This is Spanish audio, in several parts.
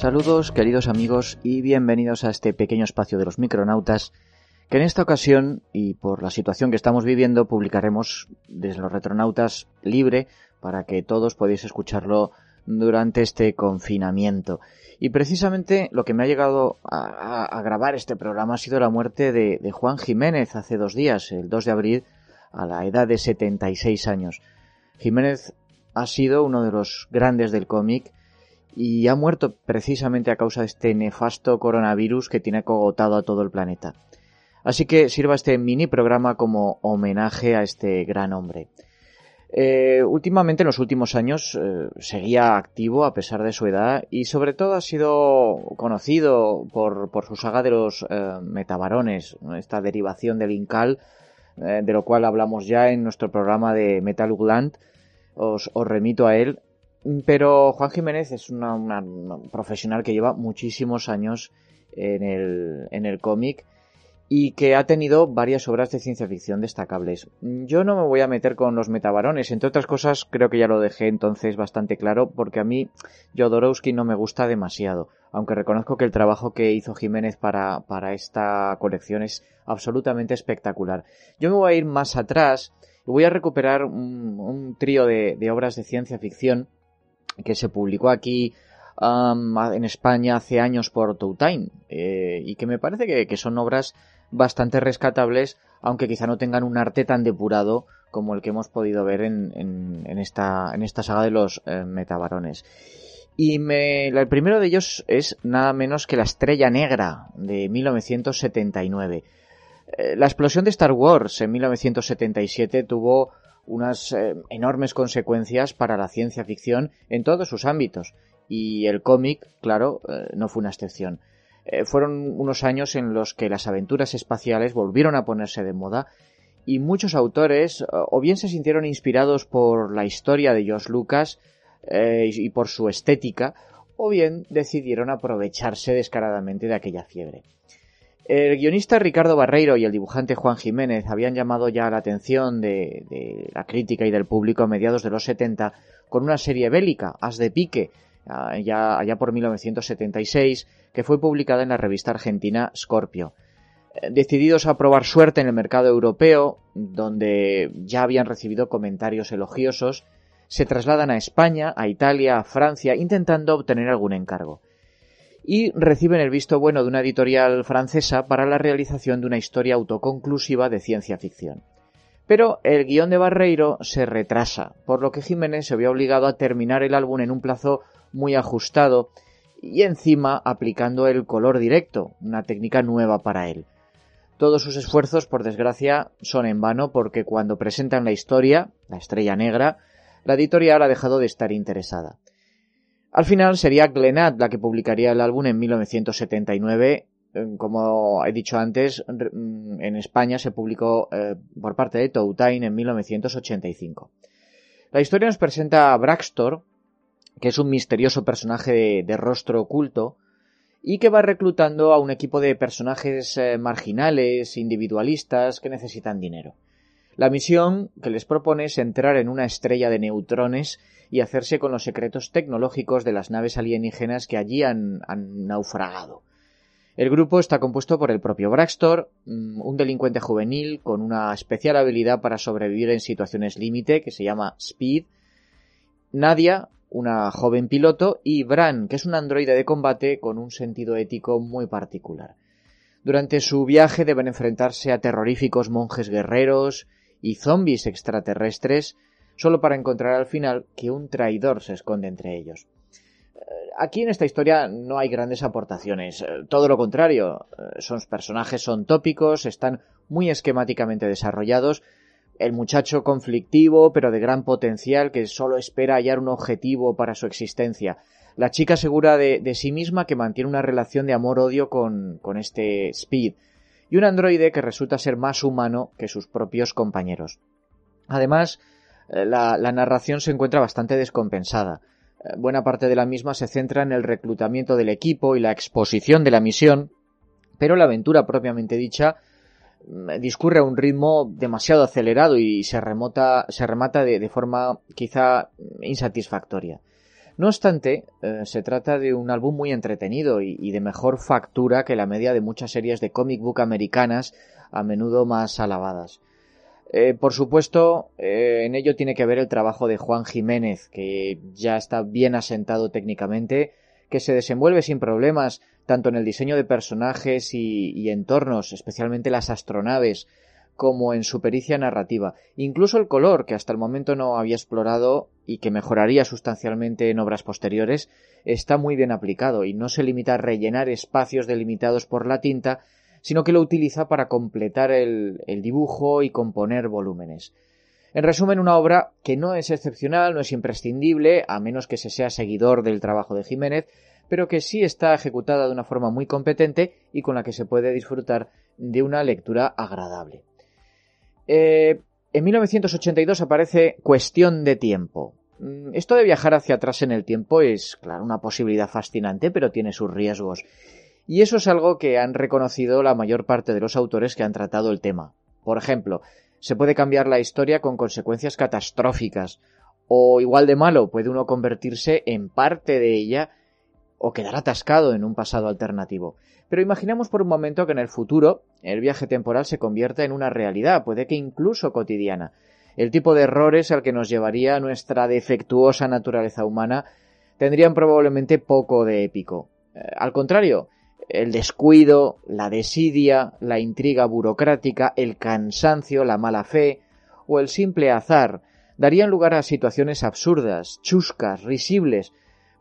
Saludos queridos amigos y bienvenidos a este pequeño espacio de los micronautas que en esta ocasión y por la situación que estamos viviendo publicaremos desde los retronautas libre para que todos podáis escucharlo durante este confinamiento. Y precisamente lo que me ha llegado a, grabar este programa ha sido la muerte de, de, Juan Jiménez hace dos días, el 2 de abril, a la edad de 76 años. Jiménez ha sido uno de los grandes del cómic y ha muerto precisamente a causa de este nefasto coronavirus que tiene cogotado a todo el planeta. Así que sirva este mini programa como homenaje a este gran hombre. Eh, últimamente, en los últimos años, eh, seguía activo a pesar de su edad y sobre todo ha sido conocido por, su saga de los eh, esta derivación del Incal, de lo cual hablamos ya en nuestro programa de Metal Gland. Os, remito a él. Pero Juan Jiménez es una, profesional que lleva muchísimos años en el, en el cómic y que ha tenido varias obras de ciencia ficción destacables. Yo no me voy a meter con los metabarones, entre otras cosas creo que ya lo dejé entonces bastante claro porque a mí Jodorowsky no me gusta demasiado, aunque reconozco que el trabajo que hizo Jiménez para, para esta colección es absolutamente espectacular. Yo me voy a ir más atrás y voy a recuperar un, trío de, obras de ciencia ficción que se publicó aquí en España hace años por Toutain eh, y que me parece que son obras bastante rescatables, aunque quizá no tengan un arte tan depurado como el que hemos podido ver en, en, esta, en esta saga de los eh, metabarones. Y el primero de ellos es nada menos que La Estrella Negra de 1979. Eh, la explosión de Star Wars en 1977 tuvo unas eh, enormes consecuencias para la ciencia ficción en todos sus ámbitos. Y el cómic, claro, no fue una excepción. Eh, fueron unos años en los que las aventuras espaciales volvieron a ponerse de moda y muchos autores o bien se sintieron inspirados por la historia de George Lucas eh, y por su estética, o bien decidieron aprovecharse descaradamente de aquella fiebre. El guionista Ricardo Barreiro y el dibujante Juan Jiménez habían llamado ya la atención de, la crítica y del público a mediados de los 70 con una serie bélica, As de Pique, ya allá por 1976, que fue publicada en la revista argentina Scorpio. Eh, decididos a probar suerte en el mercado europeo, donde ya habían recibido comentarios elogiosos, se trasladan a España, a Italia, a Francia, intentando obtener algún encargo. Y reciben el visto bueno de una editorial francesa para la realización de una historia autoconclusiva de ciencia ficción. Pero el guion de Barreiro se retrasa, por lo que Jiménez se vio obligado a terminar el álbum en un plazo muy ajustado y encima aplicando el color directo, una técnica nueva para él. Todos sus esfuerzos, por desgracia, son en vano porque cuando presentan la historia, la estrella negra, la editorial ha dejado de estar interesada. Al final sería Glenad la que publicaría el álbum en 1979. Eh, como he dicho antes, mm, en España se publicó eh, por parte de Toutain en 1985. La historia nos presenta a Braxtor, que es un misterioso personaje de, rostro oculto y que va reclutando a un equipo de personajes eh, marginales, individualistas, que necesitan dinero. La misión que les propone es entrar en una estrella de neutrones y hacerse con los secretos tecnológicos de las naves alienígenas que allí han, naufragado. El grupo está compuesto por el propio Braxtor, mm, un delincuente juvenil con una especial habilidad para sobrevivir en situaciones límite que se llama Speed, Nadia, una joven piloto, y Bran, que es un androide de combate con un sentido ético muy particular. Durante su viaje deben enfrentarse a terroríficos monjes guerreros y zombies extraterrestres, solo para encontrar al final que un traidor se esconde entre ellos. Eh, aquí en esta historia no hay grandes aportaciones, eh, todo lo contrario, eh, sus personajes son tópicos, están muy esquemáticamente desarrollados, el muchacho conflictivo pero de gran potencial que solo espera hallar un objetivo para su existencia. La chica segura de, sí misma que mantiene una relación de amor-odio con, con este Speed. Y un androide que resulta ser más humano que sus propios compañeros. Además, eh, la, narración se encuentra bastante descompensada. Eh, buena parte de la misma se centra en el reclutamiento del equipo y la exposición de la misión, pero la aventura propiamente dicha discurre a un ritmo demasiado acelerado y se, remota, se remata de, forma quizá insatisfactoria. No obstante, eh, se trata de un álbum muy entretenido y, de mejor factura que la media de muchas series de comic book americanas, a menudo más alabadas. Eh, por supuesto, eh, en ello tiene que ver el trabajo de Juan Jiménez, que ya está bien asentado técnicamente, que se desenvuelve sin problemas tanto en el diseño de personajes y, entornos, especialmente las astronaves, como en su pericia narrativa. Incluso el color, que hasta el momento no había explorado y que mejoraría sustancialmente en obras posteriores, está muy bien aplicado y no se limita a rellenar espacios delimitados por la tinta, sino que lo utiliza para completar el, dibujo y componer volúmenes. En resumen, una obra que no es excepcional, no es imprescindible, a menos que se sea seguidor del trabajo de Jiménez, pero que sí está ejecutada de una forma muy competente y con la que se puede disfrutar de una lectura agradable. Eh, en 1982 aparece Cuestión de tiempo. Mm, esto de viajar hacia atrás en el tiempo es, claro, una posibilidad fascinante, pero tiene sus riesgos. Y eso es algo que han reconocido la mayor parte de los autores que han tratado el tema. Por ejemplo, se puede cambiar la historia con consecuencias catastróficas, o igual de malo, puede uno convertirse en parte de ella o quedar atascado en un pasado alternativo. Pero imaginemos por un momento que en el futuro el viaje temporal se convierta en una realidad, puede que incluso cotidiana. El tipo de errores al que nos llevaría nuestra defectuosa naturaleza humana tendrían probablemente poco de épico. Eh, al contrario, el descuido, la desidia, la intriga burocrática, el cansancio, la mala fe o el simple azar darían lugar a situaciones absurdas, chuscas, risibles,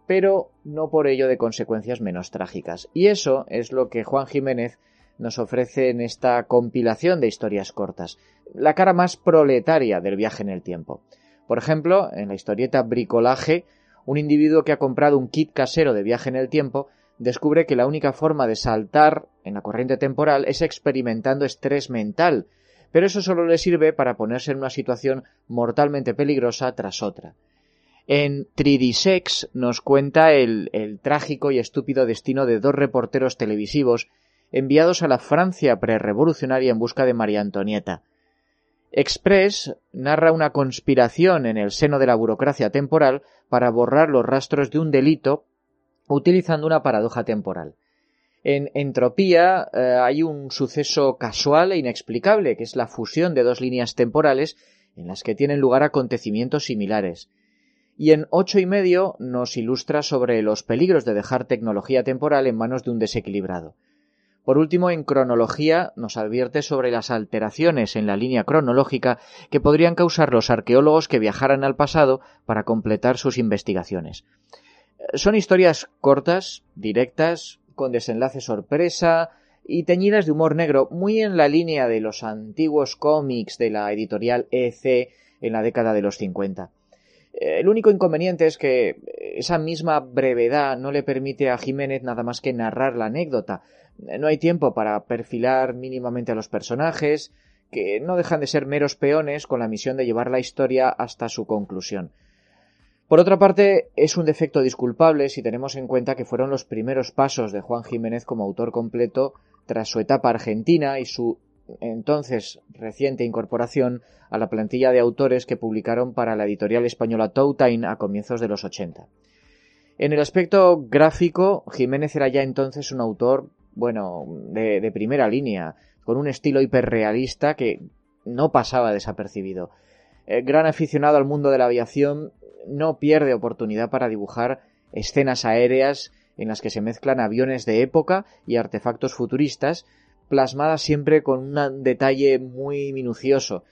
pero no por ello de consecuencias menos trágicas. Y eso es lo que Juan Jiménez nos ofrece en esta compilación de historias cortas, la cara más proletaria del viaje en el tiempo. Por ejemplo, en la historieta Bricolaje, un individuo que ha comprado un kit casero de viaje en el tiempo descubre que la única forma de saltar en la corriente temporal es experimentando estrés mental, pero eso solo le sirve para ponerse en una situación mortalmente peligrosa tras otra. En 3D nos cuenta el, el, trágico y estúpido destino de dos reporteros televisivos enviados a la Francia prerevolucionaria en busca de María Antonieta. Express narra una conspiración en el seno de la burocracia temporal para borrar los rastros de un delito utilizando una paradoja temporal. En entropía eh, hay un suceso casual e inexplicable, que es la fusión de dos líneas temporales en las que tienen lugar acontecimientos similares. Y en ocho y medio nos ilustra sobre los peligros de dejar tecnología temporal en manos de un desequilibrado. Por último, en cronología nos advierte sobre las alteraciones en la línea cronológica que podrían causar los arqueólogos que viajaran al pasado para completar sus investigaciones. Son historias cortas, directas, con desenlace sorpresa y teñidas de humor negro, muy en la línea de los antiguos cómics de la editorial EC en la década de los 50. El único inconveniente es que esa misma brevedad no le permite a Jiménez nada más que narrar la anécdota. No hay tiempo para perfilar mínimamente a los personajes, que no dejan de ser meros peones con la misión de llevar la historia hasta su conclusión. Por otra parte, es un defecto disculpable si tenemos en cuenta que fueron los primeros pasos de Juan Jiménez como autor completo tras su etapa argentina y su entonces reciente incorporación a la plantilla de autores que publicaron para la editorial española Toutain a comienzos de los 80. En el aspecto gráfico, Jiménez era ya entonces un autor, bueno, de, primera línea, con un estilo hiperrealista que no pasaba desapercibido. Gran aficionado al mundo de la aviación, no pierde oportunidad para dibujar escenas aéreas en las que se mezclan aviones de época y artefactos futuristas, plasmadas siempre con un detalle muy minucioso.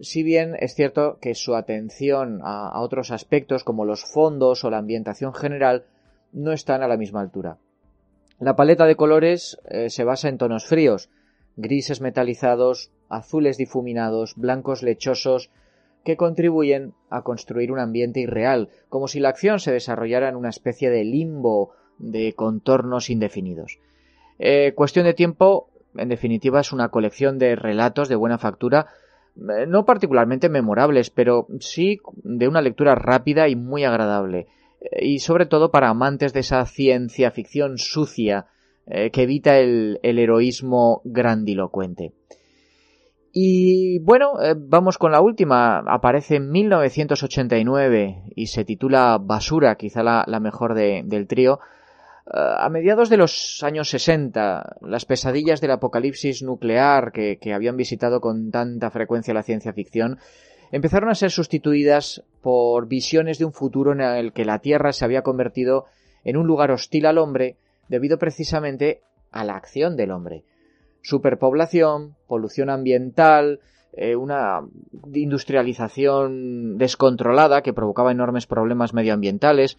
Si bien es cierto que su atención a, otros aspectos como los fondos o la ambientación general no están a la misma altura. La paleta de colores eh, se basa en tonos fríos, grises metalizados, azules difuminados, blancos lechosos, que contribuyen a construir un ambiente irreal, como si la acción se desarrollara en una especie de limbo de contornos indefinidos. Eh, cuestión de tiempo, en definitiva, es una colección de relatos de buena factura, eh, no particularmente memorables, pero sí de una lectura rápida y muy agradable, eh, y sobre todo para amantes de esa ciencia ficción sucia que evita el heroísmo grandilocuente. Y bueno, eh, vamos con la última. Aparece en 1989 y se titula Basura, quizá la, mejor del trío. Eh, a mediados de los años 60, las pesadillas del apocalipsis nuclear que, habían visitado con tanta frecuencia la ciencia ficción empezaron a ser sustituidas por visiones de un futuro en el que la Tierra se había convertido en un lugar hostil al hombre debido precisamente a la acción del hombre. Superpoblación, polución ambiental, eh, una industrialización descontrolada que provocaba enormes problemas medioambientales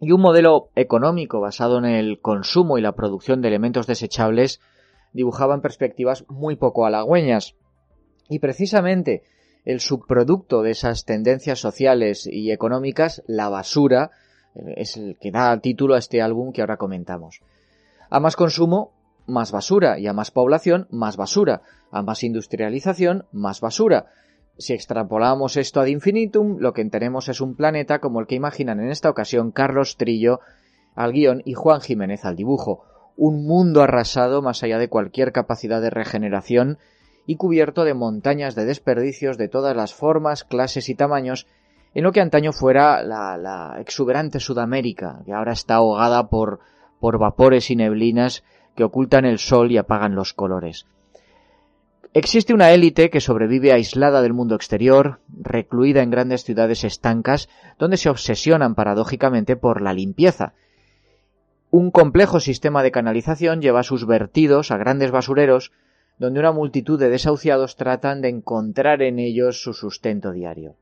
y un modelo económico basado en el consumo y la producción de elementos desechables dibujaban perspectivas muy poco halagüeñas. Y precisamente el subproducto de esas tendencias sociales y económicas, la basura, es el que da título a este álbum que ahora comentamos. A más consumo, más basura, y a más población, más basura, a más industrialización, más basura. Si extrapolamos esto ad infinitum, lo que tenemos es un planeta como el que imaginan en esta ocasión Carlos Trillo al guion y Juan Jiménez al dibujo. Un mundo arrasado más allá de cualquier capacidad de regeneración y cubierto de montañas de desperdicios de todas las formas, clases y tamaños, en lo que antaño fuera la, exuberante Sudamérica, que ahora está ahogada por, por vapores y neblinas que ocultan el sol y apagan los colores. Existe una élite que sobrevive aislada del mundo exterior, recluida en grandes ciudades estancas, donde se obsesionan paradójicamente por la limpieza. Un complejo sistema de canalización lleva sus vertidos a grandes basureros donde una multitud de desahuciados tratan de encontrar en ellos su sustento diario.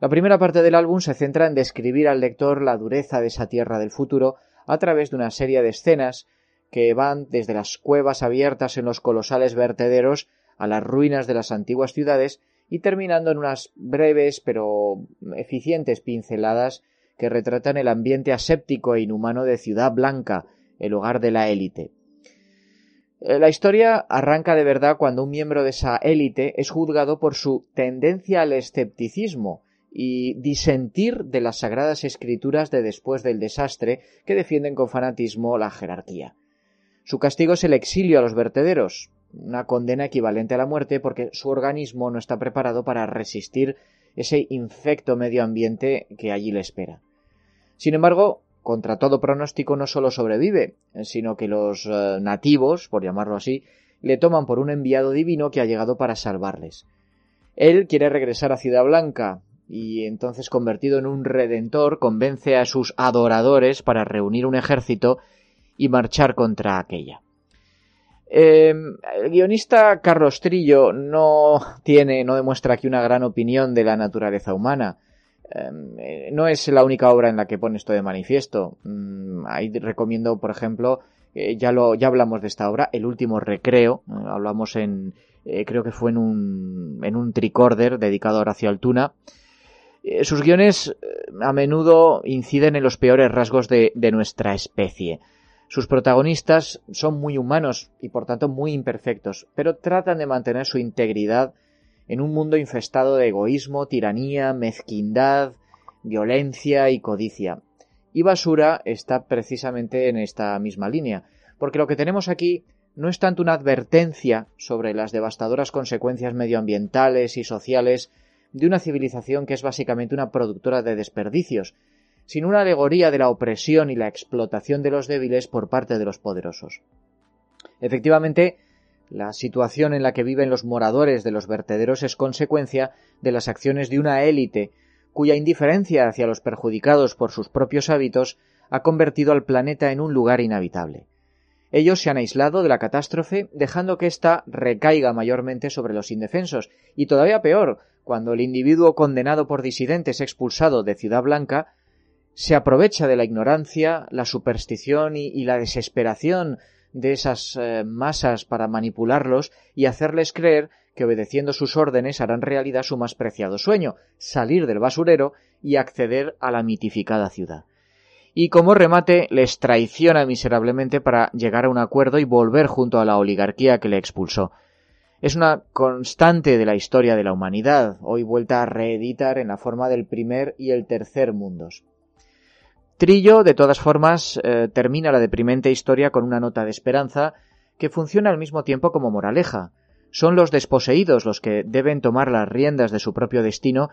La primera parte del álbum se centra en describir al lector la dureza de esa tierra del futuro a través de una serie de escenas que van desde las cuevas abiertas en los colosales vertederos a las ruinas de las antiguas ciudades y terminando en unas breves pero eficientes pinceladas que retratan el ambiente aséptico e inhumano de Ciudad Blanca, el hogar de la élite. Eh, la historia arranca de verdad cuando un miembro de esa élite es juzgado por su tendencia al escepticismo y disentir de las sagradas escrituras de después del desastre que defienden con fanatismo la jerarquía. Su castigo es el exilio a los vertederos, una condena equivalente a la muerte porque su organismo no está preparado para resistir ese infecto medio ambiente que allí le espera. Sin embargo, contra todo pronóstico no solo sobrevive, sino que los eh, nativos, por llamarlo así, le toman por un enviado divino que ha llegado para salvarles. Él quiere regresar a Ciudad Blanca, y entonces convertido en un redentor convence a sus adoradores para reunir un ejército y marchar contra aquella. Em, el guionista Carlos Trillo no tiene, no demuestra aquí una gran opinión de la naturaleza humana. Em, eh, no es la única obra en la que pone esto de manifiesto. Mm, ahí recomiendo, por ejemplo, eh, ya lo, ya hablamos de esta obra, El último recreo. hablamos en, eh, creo que fue en un, en un tricorder dedicado a Horacio Altuna. sus guiones a menudo inciden en los peores rasgos de nuestra especie. Sus protagonistas son muy humanos y por tanto muy imperfectos, pero tratan de mantener su integridad en un mundo infestado de egoísmo, tiranía, mezquindad, violencia y codicia. Y Basura está precisamente en esta misma línea, porque lo que tenemos aquí no es tanto una advertencia sobre las devastadoras consecuencias medioambientales y sociales de una civilización que es básicamente una productora de desperdicios, sino una alegoría de la opresión y la explotación de los débiles por parte de los poderosos. Efectivamente, la situación en la que viven los moradores de los vertederos es consecuencia de las acciones de una élite cuya indiferencia hacia los perjudicados por sus propios hábitos ha convertido al planeta en un lugar inhabitable. Ellos se han aislado de la catástrofe, dejando que ésta recaiga mayormente sobre los indefensos, y todavía peor, cuando el individuo condenado por disidentes expulsado de Ciudad Blanca se aprovecha de la ignorancia, la superstición y la desesperación de esas eh, masas para manipularlos y hacerles creer que obedeciendo sus órdenes harán realidad su más preciado sueño, salir del basurero y acceder a la mitificada ciudad. Y como remate les traiciona miserablemente para llegar a un acuerdo y volver junto a la oligarquía que le expulsó. Es una constante de la historia de la humanidad, hoy vuelta a reeditar en la forma del primer y el tercer mundos. Trillo, de todas formas, eh, termina la deprimente historia con una nota de esperanza que funciona al mismo tiempo como moraleja. Son los desposeídos los que deben tomar las riendas de su propio destino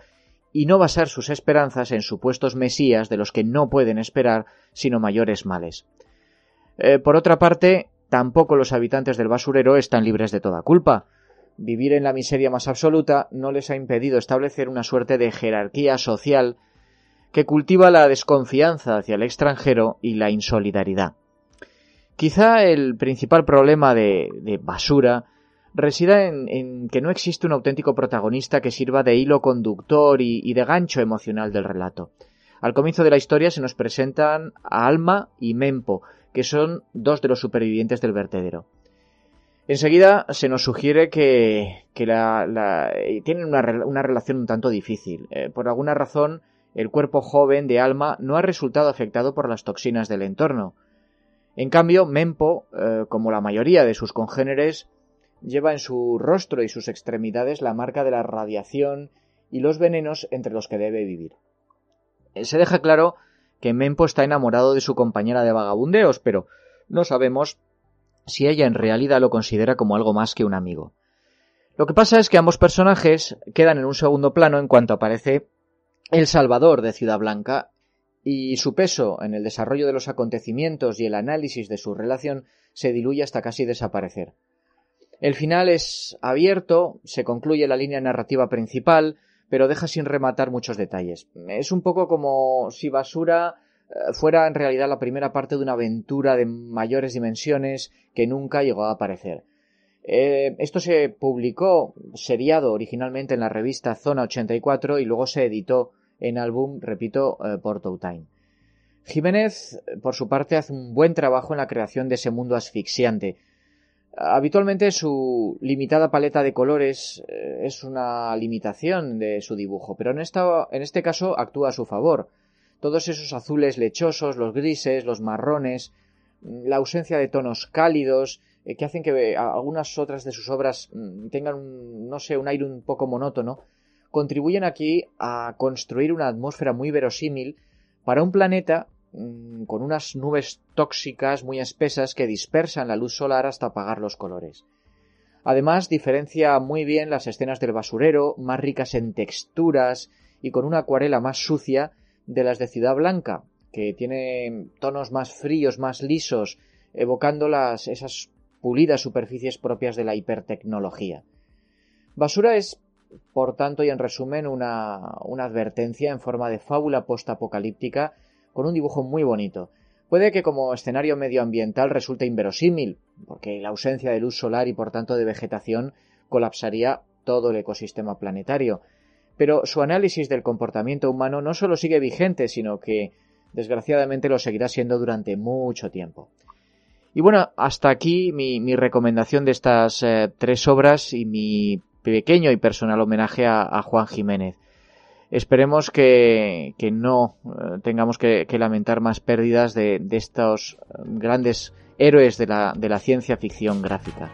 y no basar sus esperanzas en supuestos mesías de los que no pueden esperar sino mayores males. Eh, por otra parte, tampoco los habitantes del basurero están libres de toda culpa. Vivir en la miseria más absoluta no les ha impedido establecer una suerte de jerarquía social que cultiva la desconfianza hacia el extranjero y la insolidaridad. Quizá el principal problema de, basura resida en, que no existe un auténtico protagonista que sirva de hilo conductor y, de gancho emocional del relato. Al comienzo de la historia se nos presentan a Alma y Mempo, que son dos de los supervivientes del vertedero. Enseguida se nos sugiere que, eh, tienen una, relación un tanto difícil. Eh, por alguna razón, el cuerpo joven de Alma no ha resultado afectado por las toxinas del entorno. En cambio, Mempo, eh, como la mayoría de sus congéneres, lleva en su rostro y sus extremidades la marca de la radiación y los venenos entre los que debe vivir. Eh, se deja claro que Mempo está enamorado de su compañera de vagabundeos, pero no sabemos si ella en realidad lo considera como algo más que un amigo. Lo que pasa es que ambos personajes quedan en un segundo plano en cuanto aparece el Salvador de Ciudad Blanca y su peso en el desarrollo de los acontecimientos y el análisis de su relación se diluye hasta casi desaparecer. El final es abierto, se concluye la línea narrativa principal, pero deja sin rematar muchos detalles. Es un poco como si Basura eh, fuera en realidad la primera parte de una aventura de mayores dimensiones que nunca llegó a aparecer. Eh, esto se publicó seriado originalmente en la revista Zona 84 y luego se editó en álbum, repito, eh, por Time. Jiménez, por su parte, hace un buen trabajo en la creación de ese mundo asfixiante. Habitualmente su limitada paleta de colores eh, es una limitación de su dibujo, pero en, en este caso actúa a su favor. Todos esos azules lechosos, los grises, los marrones, la ausencia de tonos cálidos, eh, que hacen que algunas otras de sus obras mm, tengan, no sé, un aire un poco monótono, contribuyen aquí a construir una atmósfera muy verosímil para un planeta mm, con unas nubes tóxicas muy espesas que dispersan la luz solar hasta apagar los colores. Además, diferencia muy bien las escenas del basurero, más ricas en texturas y con una acuarela más sucia de las de Ciudad Blanca, que tiene tonos más fríos, más lisos, evocando las, esas pulidas superficies propias de la hipertecnología. Basura es por tanto, y en resumen, una, advertencia en forma de fábula postapocalíptica con un dibujo muy bonito. Puede que como escenario medioambiental resulte inverosímil, porque la ausencia de luz solar y por tanto de vegetación colapsaría todo el ecosistema planetario. Pero su análisis del comportamiento humano no solo sigue vigente, sino que desgraciadamente lo seguirá siendo durante mucho tiempo. Y bueno, hasta aquí mi, recomendación de estas eh, tres obras y mi pequeño y personal homenaje a, Juan Jiménez. Esperemos que, no eh, tengamos que, lamentar más pérdidas de, estos eh, grandes héroes de la, de la ciencia ficción gráfica.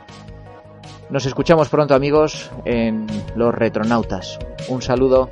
Nos escuchamos pronto amigos en Los Retronautas. Un saludo